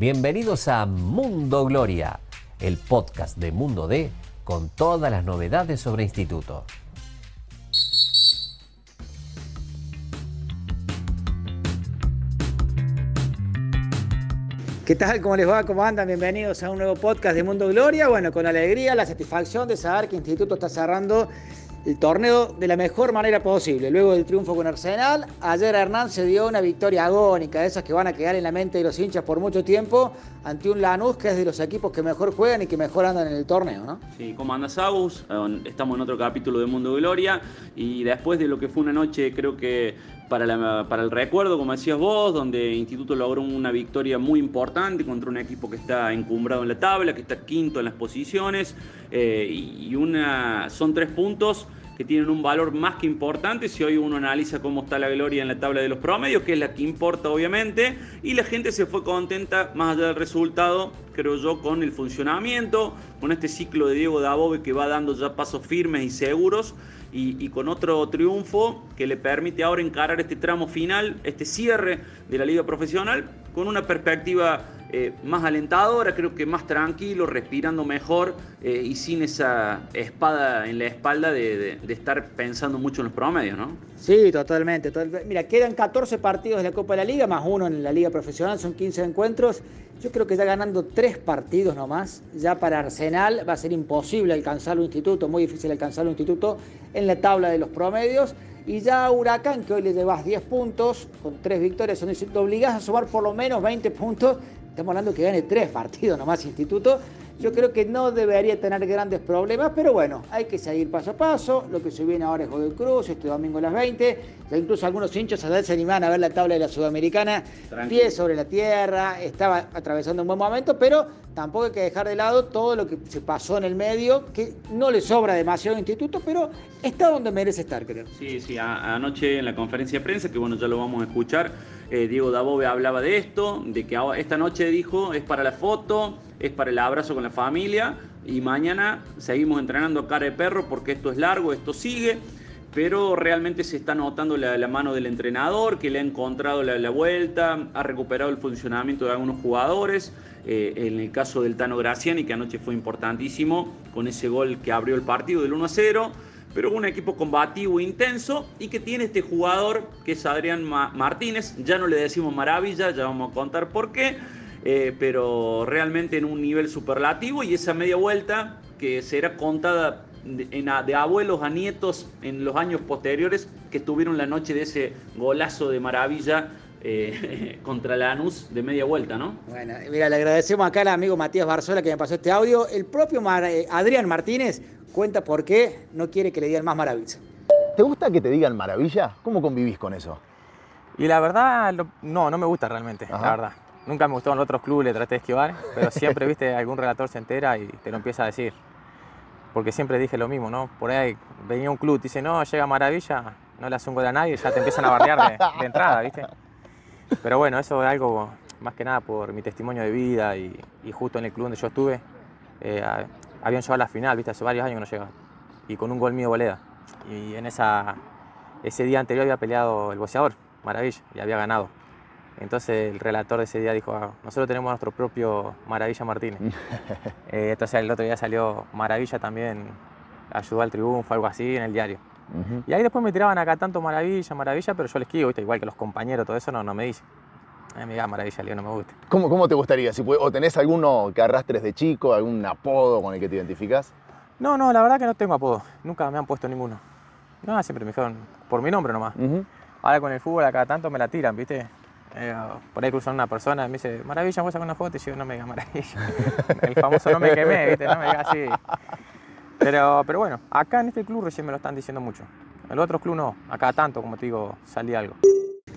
Bienvenidos a Mundo Gloria, el podcast de Mundo D con todas las novedades sobre instituto. ¿Qué tal? ¿Cómo les va? ¿Cómo andan? Bienvenidos a un nuevo podcast de Mundo Gloria. Bueno, con alegría, la satisfacción de saber que Instituto está cerrando el torneo de la mejor manera posible. Luego del triunfo con Arsenal, ayer Hernán se dio una victoria agónica, de esas que van a quedar en la mente de los hinchas por mucho tiempo, ante un Lanús que es de los equipos que mejor juegan y que mejor andan en el torneo, ¿no? Sí, ¿cómo andas, Agus? Estamos en otro capítulo de Mundo Gloria y después de lo que fue una noche, creo que para, para el recuerdo, como decías vos, donde Instituto logró una victoria muy importante contra un equipo que está encumbrado en la tabla, que está quinto en las posiciones, eh, y una, son tres puntos que tienen un valor más que importante. Si hoy uno analiza cómo está la gloria en la tabla de los promedios, que es la que importa obviamente, y la gente se fue contenta más allá del resultado, creo yo, con el funcionamiento, con este ciclo de Diego Dabove que va dando ya pasos firmes y seguros, y, con otro triunfo que le permite ahora encarar este tramo final, este cierre de la liga profesional, con una perspectiva eh, más alentadora, creo que más tranquilo, respirando mejor eh, y sin esa espada en la espalda de, estar pensando mucho en los promedios, ¿no? Sí, totalmente, Mira, quedan 14 partidos de la Copa de la Liga, más uno en la Liga Profesional, son 15 encuentros. Yo creo que ya ganando tres partidos nomás, ya para Arsenal va a ser imposible alcanzar un instituto, muy difícil alcanzar un instituto en la tabla de los promedios. Y ya Huracán, que hoy le llevas 10 puntos, con tres victorias, son te obligás a sumar por lo menos 20 puntos Estamos hablando que gane tres partidos nomás Instituto. Yo creo que no debería tener grandes problemas, pero bueno, hay que seguir paso a paso. Lo que se viene ahora es Godoy Cruz, este domingo a las 20. Ya incluso algunos hinchas a se animan a ver la tabla de la Sudamericana. Pie sobre la tierra, estaba atravesando un buen momento, pero tampoco hay que dejar de lado todo lo que se pasó en el medio, que no le sobra demasiado Instituto, pero está donde merece estar, creo. Sí, sí, anoche en la conferencia de prensa, que bueno, ya lo vamos a escuchar, eh, Diego Dabove hablaba de esto, de que esta noche dijo es para la foto, es para el abrazo con la familia. Y mañana seguimos entrenando cara de perro porque esto es largo, esto sigue, pero realmente se está notando la, mano del entrenador que le ha encontrado la, vuelta, ha recuperado el funcionamiento de algunos jugadores, eh, en el caso del Tano Graciani que anoche fue importantísimo con ese gol que abrió el partido del 1 a 0 pero un equipo combativo intenso y que tiene este jugador que es Adrián Martínez. Ya no le decimos maravilla, ya vamos a contar por qué, eh, pero realmente en un nivel superlativo y esa media vuelta que será contada de, abuelos a nietos en los años posteriores que tuvieron la noche de ese golazo de maravilla eh, contra Lanús de media vuelta, ¿no? Bueno, mira, le agradecemos acá al amigo Matías Barzola que me pasó este audio. El propio eh, Adrián Martínez cuenta por qué no quiere que le digan más maravilla. ¿Te gusta que te digan maravilla? ¿Cómo convivís con eso? Y la verdad, no, no me gusta realmente, la verdad. Nunca me gustó en otros clubes, le traté de esquivar, pero siempre, viste, algún relator se entera y te lo empieza a decir. Porque siempre dije lo mismo, ¿no? Por ahí venía un club, y dice, no, llega Maravilla, no le hace un gol a nadie, ya te empiezan a bardear de, entrada, ¿viste? Pero bueno, eso es algo más que nada por mi testimonio de vida y, justo en el club donde yo estuve, eh, habían llegado a la final, ¿viste? Hace varios años que no llegaban. Y con un gol mío boleda. Y en esa, ese día anterior había peleado el boxeador, Maravilla, y había ganado. Entonces el relator de ese día dijo, ah, nosotros tenemos nuestro propio Maravilla Martínez. Eh, entonces el otro día salió Maravilla también, ayudó al triunfo, algo así, en el diario. Y ahí después me tiraban acá tanto Maravilla, Maravilla, pero yo les ¿viste? igual que los compañeros, todo eso no, no me dice. A mí Maravilla, Leo, no me gusta. ¿Cómo, cómo te gustaría? Si, ¿O tenés alguno que arrastres de chico, algún apodo con el que te identificás? No, no, la verdad que no tengo apodo. Nunca me han puesto ninguno. No, siempre me dijeron por mi nombre nomás. Ahora con el fútbol acá tanto me la tiran, ¿viste? Eh, por ahí cruzan una persona y me dice, Maravilla, voy a sacar una foto y yo no me diga Maravilla. el famoso no me quemé, ¿viste? No me diga así. Pero, pero bueno, acá en este club recién me lo están diciendo mucho. En el otro club no, acá tanto, como te digo, salí algo.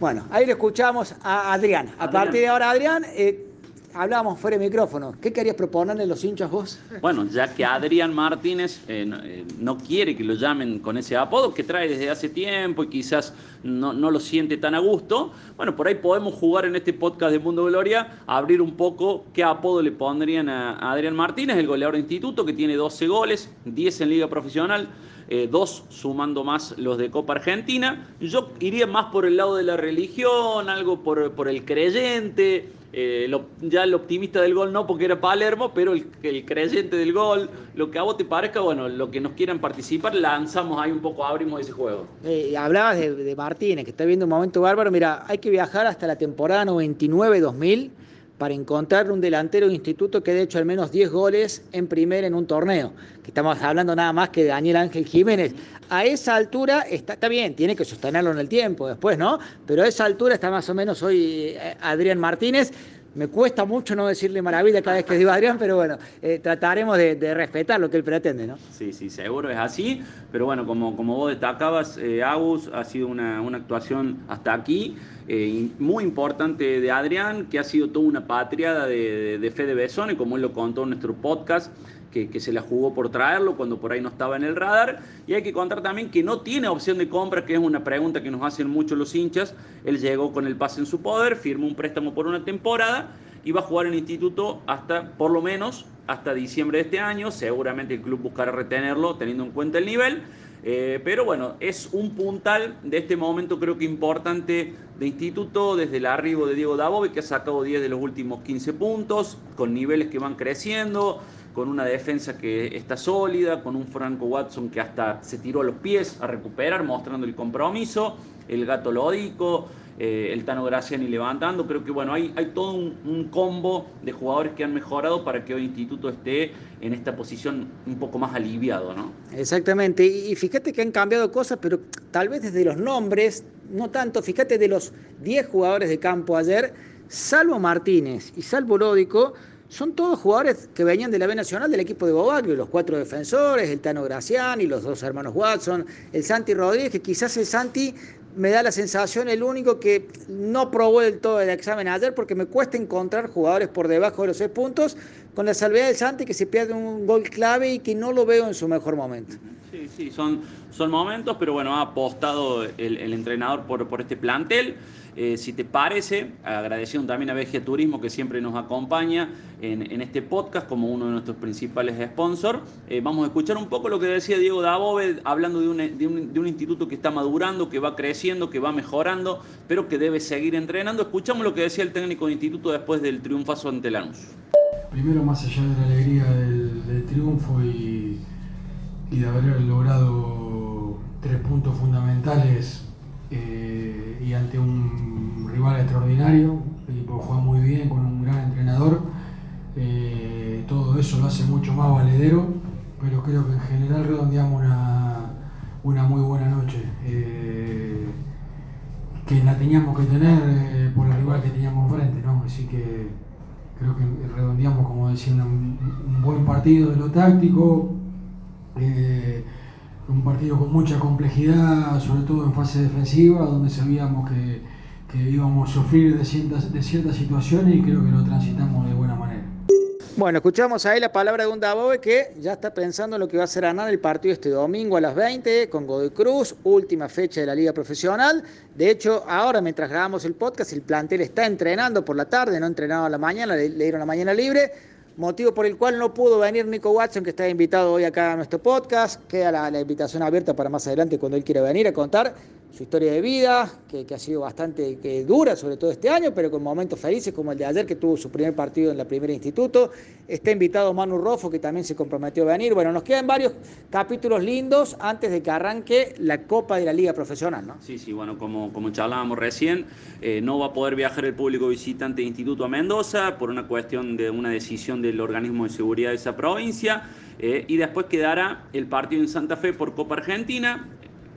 Bueno, ahí le escuchamos a Adrián. A partir de ahora, Adrián, eh, hablábamos fuera de micrófono. ¿Qué querías proponerle a los hinchas vos? Bueno, ya que Adrián Martínez eh, eh, no, quiere que lo llamen con ese apodo que trae desde hace tiempo y quizás no, lo siente tan a gusto, bueno, por ahí podemos jugar en este podcast de Mundo Gloria, abrir un poco qué apodo le pondrían a, Adrián Martínez, el goleador de instituto que tiene 12 goles, 10 en liga profesional. Eh, dos sumando más los de Copa Argentina. Yo iría más por el lado de la religión, algo por, por el creyente, eh, ya el optimista del gol no porque era Palermo, pero el, creyente del gol, lo que a vos te parezca, bueno, lo que nos quieran participar, lanzamos ahí un poco, abrimos ese juego. Eh, hablabas de, de, Martínez, que está viendo un momento bárbaro, mira, hay que viajar hasta la temporada 99-2000 para encontrar un delantero de instituto que haya hecho al menos 10 goles en primera en un torneo. Que estamos hablando nada más que de Daniel Ángel Jiménez. A esa altura está, está bien, tiene que sostenerlo en el tiempo después, ¿no? Pero a esa altura está más o menos hoy eh, Adrián Martínez. Me cuesta mucho no decirle maravilla cada vez que digo Adrián, pero bueno, eh, trataremos de, respetar lo que él pretende, ¿no? Sí, sí, seguro es así. Pero bueno, como, como vos destacabas, eh, Agus, ha sido una, una actuación hasta aquí eh, muy importante de Adrián, que ha sido toda una patria de, de, Fede Besone, como él lo contó en nuestro podcast. Que, se la jugó por traerlo cuando por ahí no estaba en el radar. Y hay que contar también que no tiene opción de compra, que es una pregunta que nos hacen mucho los hinchas. Él llegó con el pase en su poder, firmó un préstamo por una temporada y va a jugar en el instituto hasta, por lo menos, hasta diciembre de este año. Seguramente el club buscará retenerlo teniendo en cuenta el nivel. Eh, pero bueno, es un puntal de este momento creo que importante de instituto desde el arribo de Diego Dabove que ha sacado 10 de los últimos 15 puntos, con niveles que van creciendo, con una defensa que está sólida, con un Franco Watson que hasta se tiró a los pies a recuperar, mostrando el compromiso, el gato lódico, eh, el Tano Graciani levantando. Creo que bueno, hay, hay todo un, combo de jugadores que han mejorado para que hoy Instituto esté en esta posición un poco más aliviado, ¿no? Exactamente, y fíjate que han cambiado cosas, pero tal vez desde los nombres, no tanto, fíjate de los 10 jugadores de campo ayer, salvo Martínez y salvo Lódico, son todos jugadores que venían de la B Nacional del equipo de Bobaglio, los cuatro defensores, el Tano Graciani, los dos hermanos Watson, el Santi Rodríguez, que quizás el Santi me da la sensación el único que no probó del todo el examen ayer porque me cuesta encontrar jugadores por debajo de los seis puntos, con la salvedad del Santi que se pierde un gol clave y que no lo veo en su mejor momento. Sí, sí, son, son momentos, pero bueno, ha apostado el, entrenador por, por este plantel. Eh, si te parece, agradeciendo también a Vegia Turismo que siempre nos acompaña en, este podcast como uno de nuestros principales sponsors, eh, vamos a escuchar un poco lo que decía Diego Dabove hablando de un, de, de un, instituto que está madurando, que va creciendo, que va mejorando, pero que debe seguir entrenando. Escuchamos lo que decía el técnico del instituto después del triunfazo ante Lanús. Primero, más allá de la alegría del, triunfo y, y de haber logrado tres puntos fundamentales eh, y ante un rival extraordinario, el juega muy bien con un gran entrenador, eh, todo eso lo hace mucho más valedero, pero creo que en general redondeamos una, muy buena noche, eh, que la teníamos que tener por el rival que teníamos frente, ¿no? así que creo que redondeamos, como decía, un, buen partido de lo táctico un partido con mucha complejidad, sobre todo en fase defensiva, donde sabíamos que, íbamos a sufrir de ciertas, de ciertas situaciones y creo que lo transitamos de buena manera. Bueno, escuchamos ahí la palabra de un Dabobe que ya está pensando en lo que va a ser ganar el partido este domingo a las 20 con Godoy Cruz, última fecha de la Liga Profesional. De hecho, ahora mientras grabamos el podcast, el plantel está entrenando por la tarde, no entrenado a la mañana, le dieron la mañana libre motivo por el cual no pudo venir Nico Watson, que está invitado hoy acá a nuestro podcast. Queda la invitación abierta para más adelante cuando él quiera venir a contar su historia de vida, que, ha sido bastante que dura, sobre todo este año, pero con momentos felices como el de ayer, que tuvo su primer partido en la primera instituto. Está invitado Manu Rofo, que también se comprometió a venir. Bueno, nos quedan varios capítulos lindos antes de que arranque la Copa de la Liga Profesional, ¿no? Sí, sí, bueno, como, como charlábamos recién, eh, no va a poder viajar el público visitante de Instituto a Mendoza por una cuestión de una decisión del organismo de seguridad de esa provincia. Eh, y después quedará el partido en Santa Fe por Copa Argentina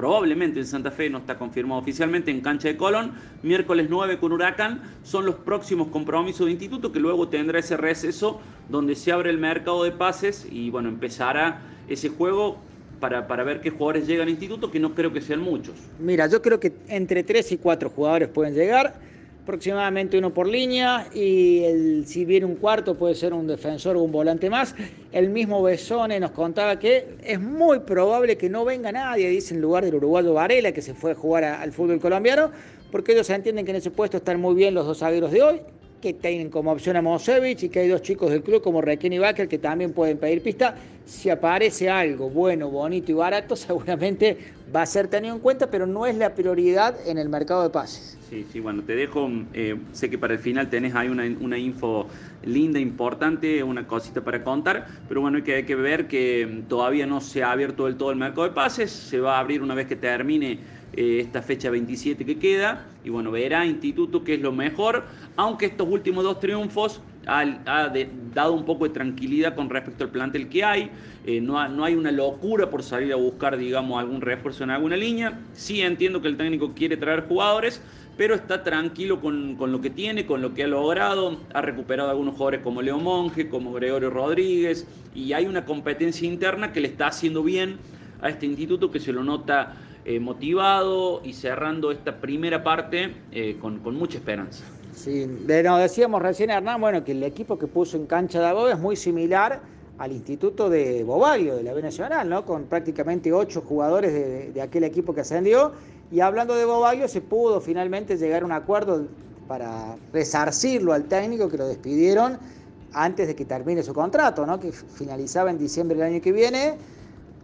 probablemente en Santa Fe, no está confirmado oficialmente, en cancha de Colón, miércoles 9 con Huracán, son los próximos compromisos de instituto que luego tendrá ese receso donde se abre el mercado de pases y bueno, empezará ese juego para, para, ver qué jugadores llegan al instituto, que no creo que sean muchos. Mira, yo creo que entre 3 y 4 jugadores pueden llegar aproximadamente uno por línea y si viene un cuarto puede ser un defensor o un volante más. El mismo Besone nos contaba que es muy probable que no venga nadie, dice en lugar del uruguayo Varela que se fue a jugar al fútbol colombiano, porque ellos entienden que en ese puesto están muy bien los dos zagueros de hoy, que tienen como opción a Mosevich y que hay dos chicos del club como Requén y que también pueden pedir pista. Si aparece algo bueno, bonito y barato, seguramente va a ser tenido en cuenta, pero no es la prioridad en el mercado de pases. Sí, sí, bueno, te dejo, eh, sé que para el final tenés ahí una, info linda, importante, una cosita para contar, pero bueno, hay que, ver que todavía no se ha abierto del todo el mercado de pases, se va a abrir una vez que termine eh, esta fecha 27 que queda. Y bueno, verá Instituto que es lo mejor, aunque estos últimos dos triunfos ha, dado un poco de tranquilidad con respecto al plantel que hay. Eh, no, no, hay una locura por salir a buscar, digamos, algún refuerzo en alguna línea. Sí entiendo que el técnico quiere traer jugadores, pero está tranquilo con, con, lo que tiene, con lo que ha logrado. Ha recuperado algunos jugadores como Leo Monge, como Gregorio Rodríguez, y hay una competencia interna que le está haciendo bien a este instituto que se lo nota eh, motivado y cerrando esta primera parte eh, con, mucha esperanza. Sí, nos decíamos recién Hernán, bueno, que el equipo que puso en cancha de Aboga es muy similar al instituto de Bobalio, de la B Nacional, ¿no? Con prácticamente ocho jugadores de, aquel equipo que ascendió. Y hablando de Bobalio, se pudo finalmente llegar a un acuerdo para resarcirlo al técnico que lo despidieron antes de que termine su contrato, ¿no? Que finalizaba en diciembre del año que viene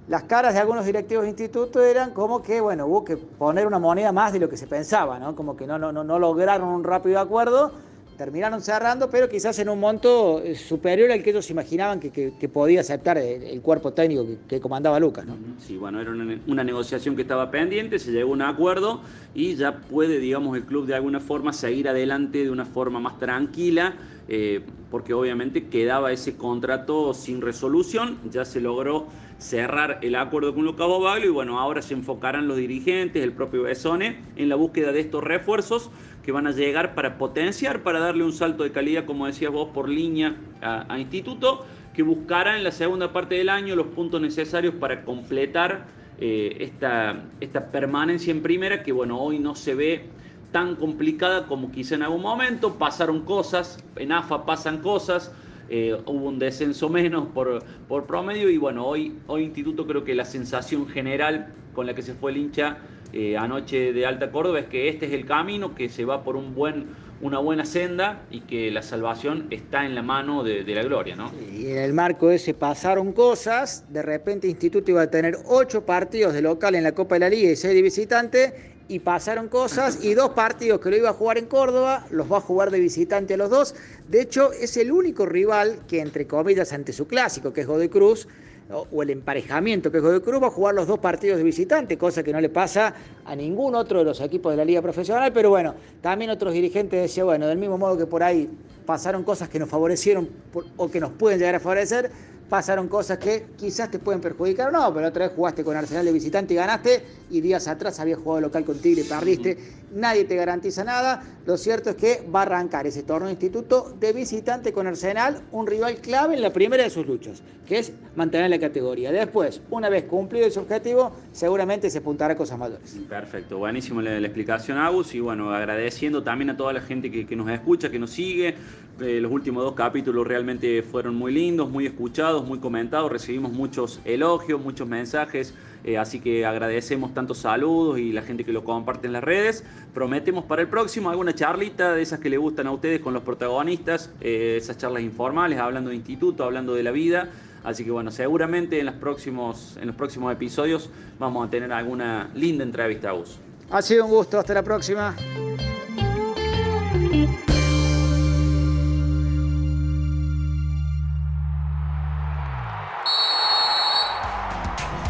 las caras de algunos directivos de instituto eran como que, bueno, hubo que poner una moneda más de lo que se pensaba, ¿no? Como que no, no, no lograron un rápido acuerdo, terminaron cerrando, pero quizás en un monto eh, superior al que ellos imaginaban que, podía aceptar el, cuerpo técnico que, comandaba Lucas. Sí, bueno, era una, negociación que estaba pendiente, se llegó a un acuerdo y ya puede, digamos, el club de alguna forma seguir adelante de una forma más tranquila. Eh, porque obviamente quedaba ese contrato sin resolución, ya se logró cerrar el acuerdo con Lucas Bobaglio y bueno, ahora se enfocarán los dirigentes, el propio Besone, en la búsqueda de estos refuerzos que van a llegar para potenciar, para darle un salto de calidad, como decías vos, por línea a, Instituto, que buscará en la segunda parte del año los puntos necesarios para completar eh, esta, esta permanencia en primera, que bueno, hoy no se ve tan complicada como quizá en algún momento. Pasaron cosas, en AFA pasan cosas, eh, hubo un descenso menos por, por promedio y bueno, hoy, hoy Instituto creo que la sensación general con la que se fue el hincha eh, anoche de Alta Córdoba es que este es el camino, que se va por un buen, una buena senda y que la salvación está en la mano de, la gloria. ¿no? Y en el marco ese pasaron cosas, de repente Instituto iba a tener ocho partidos de local en la Copa de la Liga y seis de visitante y pasaron cosas y dos partidos que lo iba a jugar en Córdoba, los va a jugar de visitante a los dos. De hecho, es el único rival que, entre comillas, ante su clásico, que es Godoy Cruz, o el emparejamiento que Godoy Cruz, va a jugar los dos partidos de visitante, cosa que no le pasa a ningún otro de los equipos de la liga profesional, pero bueno, también otros dirigentes decían, bueno, del mismo modo que por ahí pasaron cosas que nos favorecieron o que nos pueden llegar a favorecer, pasaron cosas que quizás te pueden perjudicar o no, pero otra vez jugaste con Arsenal de visitante y ganaste, y días atrás habías jugado local con Tigre y perdiste. Nadie te garantiza nada. Lo cierto es que va a arrancar ese torneo instituto de visitante con Arsenal, un rival clave en la primera de sus luchas, que es mantener la categoría. Después, una vez cumplido ese objetivo, seguramente se apuntará a cosas mayores. Perfecto, buenísimo la, explicación, Agus, y bueno, agradeciendo también a toda la gente que, que nos escucha, que nos sigue. Eh, los últimos dos capítulos realmente fueron muy lindos, muy escuchados, muy comentados, recibimos muchos elogios, muchos mensajes, eh, así que agradecemos tantos saludos y la gente que lo comparte en las redes. Prometemos para el próximo alguna charlita de esas que le gustan a ustedes con los protagonistas, eh, esas charlas informales, hablando de instituto, hablando de la vida. Así que bueno, seguramente en los próximos, en los próximos episodios vamos a tener alguna linda entrevista a vos. Ha sido un gusto, hasta la próxima.